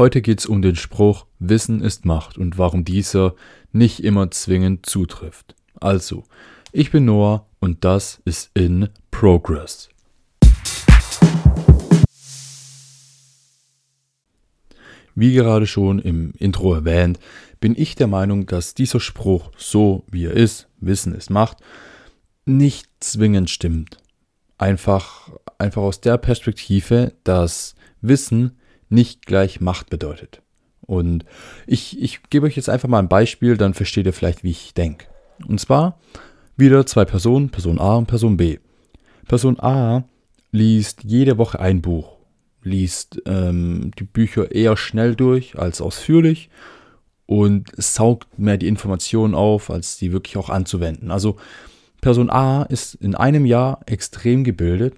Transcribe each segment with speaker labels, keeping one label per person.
Speaker 1: Heute geht es um den Spruch Wissen ist Macht und warum dieser nicht immer zwingend zutrifft. Also, ich bin Noah und das ist in Progress. Wie gerade schon im Intro erwähnt, bin ich der Meinung, dass dieser Spruch, so wie er ist, Wissen ist Macht, nicht zwingend stimmt. Einfach, einfach aus der Perspektive, dass Wissen nicht gleich Macht bedeutet. Und ich, ich gebe euch jetzt einfach mal ein Beispiel, dann versteht ihr vielleicht, wie ich denke. Und zwar wieder zwei Personen, Person A und Person B. Person A liest jede Woche ein Buch, liest ähm, die Bücher eher schnell durch als ausführlich und saugt mehr die Informationen auf, als die wirklich auch anzuwenden. Also Person A ist in einem Jahr extrem gebildet.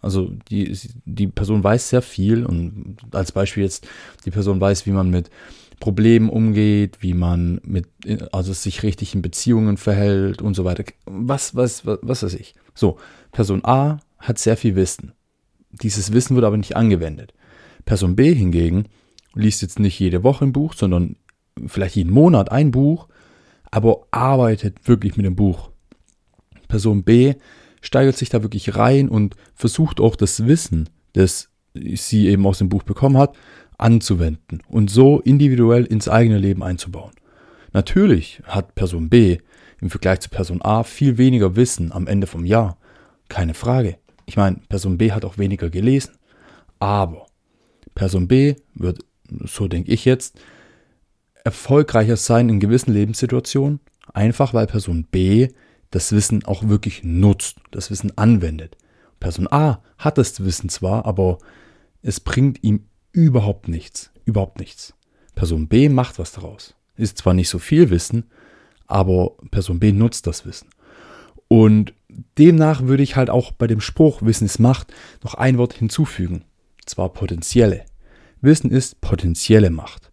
Speaker 1: Also die, die Person weiß sehr viel und als Beispiel jetzt, die Person weiß, wie man mit Problemen umgeht, wie man mit, also sich richtig in Beziehungen verhält und so weiter. Was, was, was, was weiß ich. So, Person A hat sehr viel Wissen. Dieses Wissen wird aber nicht angewendet. Person B hingegen liest jetzt nicht jede Woche ein Buch, sondern vielleicht jeden Monat ein Buch, aber arbeitet wirklich mit dem Buch. Person B steigert sich da wirklich rein und versucht auch das Wissen, das sie eben aus dem Buch bekommen hat, anzuwenden und so individuell ins eigene Leben einzubauen. Natürlich hat Person B im Vergleich zu Person A viel weniger Wissen am Ende vom Jahr. Keine Frage. Ich meine, Person B hat auch weniger gelesen. Aber Person B wird, so denke ich jetzt, erfolgreicher sein in gewissen Lebenssituationen, einfach weil Person B das Wissen auch wirklich nutzt, das Wissen anwendet. Person A hat das Wissen zwar, aber es bringt ihm überhaupt nichts, überhaupt nichts. Person B macht was daraus. Ist zwar nicht so viel Wissen, aber Person B nutzt das Wissen. Und demnach würde ich halt auch bei dem Spruch Wissen ist Macht noch ein Wort hinzufügen, zwar potenzielle. Wissen ist potenzielle Macht.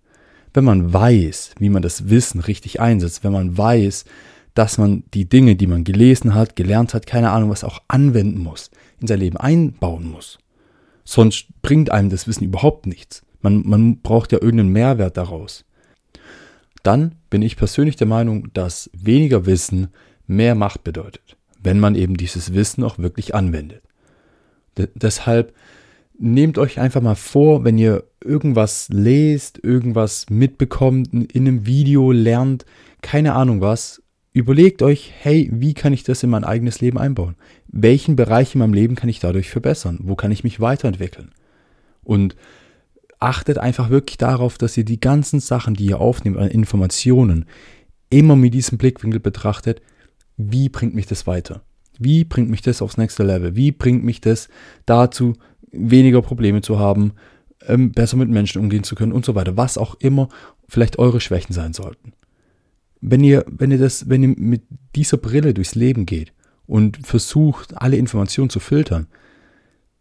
Speaker 1: Wenn man weiß, wie man das Wissen richtig einsetzt, wenn man weiß, dass man die Dinge, die man gelesen hat, gelernt hat, keine Ahnung, was auch anwenden muss, in sein Leben einbauen muss. Sonst bringt einem das Wissen überhaupt nichts. Man, man braucht ja irgendeinen Mehrwert daraus. Dann bin ich persönlich der Meinung, dass weniger Wissen mehr Macht bedeutet, wenn man eben dieses Wissen auch wirklich anwendet. De deshalb nehmt euch einfach mal vor, wenn ihr irgendwas lest, irgendwas mitbekommt, in einem Video lernt, keine Ahnung was, Überlegt euch, hey, wie kann ich das in mein eigenes Leben einbauen? Welchen Bereich in meinem Leben kann ich dadurch verbessern? Wo kann ich mich weiterentwickeln? Und achtet einfach wirklich darauf, dass ihr die ganzen Sachen, die ihr aufnehmt an Informationen, immer mit diesem Blickwinkel betrachtet, wie bringt mich das weiter? Wie bringt mich das aufs nächste Level? Wie bringt mich das dazu, weniger Probleme zu haben, ähm, besser mit Menschen umgehen zu können und so weiter? Was auch immer vielleicht eure Schwächen sein sollten wenn ihr, wenn ihr das, wenn ihr mit dieser Brille durchs Leben geht und versucht, alle Informationen zu filtern,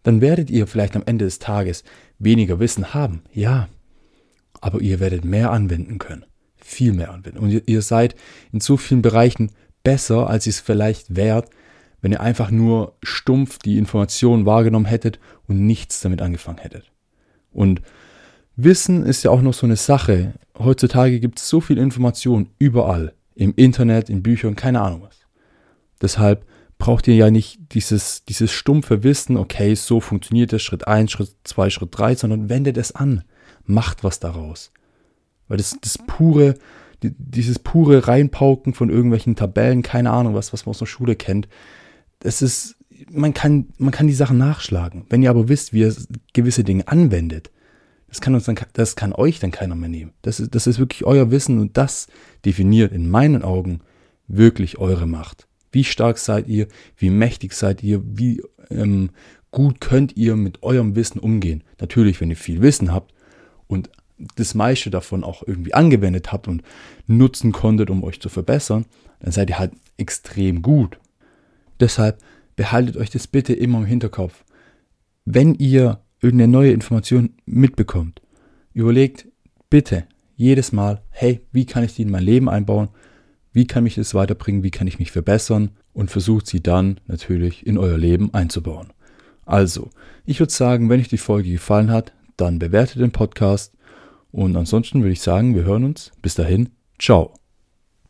Speaker 1: dann werdet ihr vielleicht am Ende des Tages weniger Wissen haben, ja, aber ihr werdet mehr anwenden können, viel mehr anwenden. Und ihr, ihr seid in so vielen Bereichen besser, als ihr es vielleicht wärt, wenn ihr einfach nur stumpf die Informationen wahrgenommen hättet und nichts damit angefangen hättet. Und Wissen ist ja auch noch so eine Sache. Heutzutage gibt es so viel Information überall. Im Internet, in Büchern, keine Ahnung was. Deshalb braucht ihr ja nicht dieses, dieses stumpfe Wissen, okay, so funktioniert das, Schritt 1, Schritt 2, Schritt 3, sondern wendet es an. Macht was daraus. Weil das, das pure, dieses pure Reinpauken von irgendwelchen Tabellen, keine Ahnung was, was man aus der Schule kennt, das ist, man kann, man kann die Sachen nachschlagen. Wenn ihr aber wisst, wie ihr gewisse Dinge anwendet, das kann uns dann, das kann euch dann keiner mehr nehmen. Das ist, das ist wirklich euer Wissen und das definiert in meinen Augen wirklich eure Macht. Wie stark seid ihr? Wie mächtig seid ihr? Wie ähm, gut könnt ihr mit eurem Wissen umgehen? Natürlich, wenn ihr viel Wissen habt und das meiste davon auch irgendwie angewendet habt und nutzen konntet, um euch zu verbessern, dann seid ihr halt extrem gut. Deshalb behaltet euch das bitte immer im Hinterkopf. Wenn ihr irgendeine neue Information mitbekommt, überlegt bitte jedes Mal, hey, wie kann ich die in mein Leben einbauen? Wie kann mich das weiterbringen? Wie kann ich mich verbessern? Und versucht sie dann natürlich in euer Leben einzubauen. Also, ich würde sagen, wenn euch die Folge gefallen hat, dann bewertet den Podcast Und ansonsten würde ich sagen, wir hören uns. Bis dahin, ciao.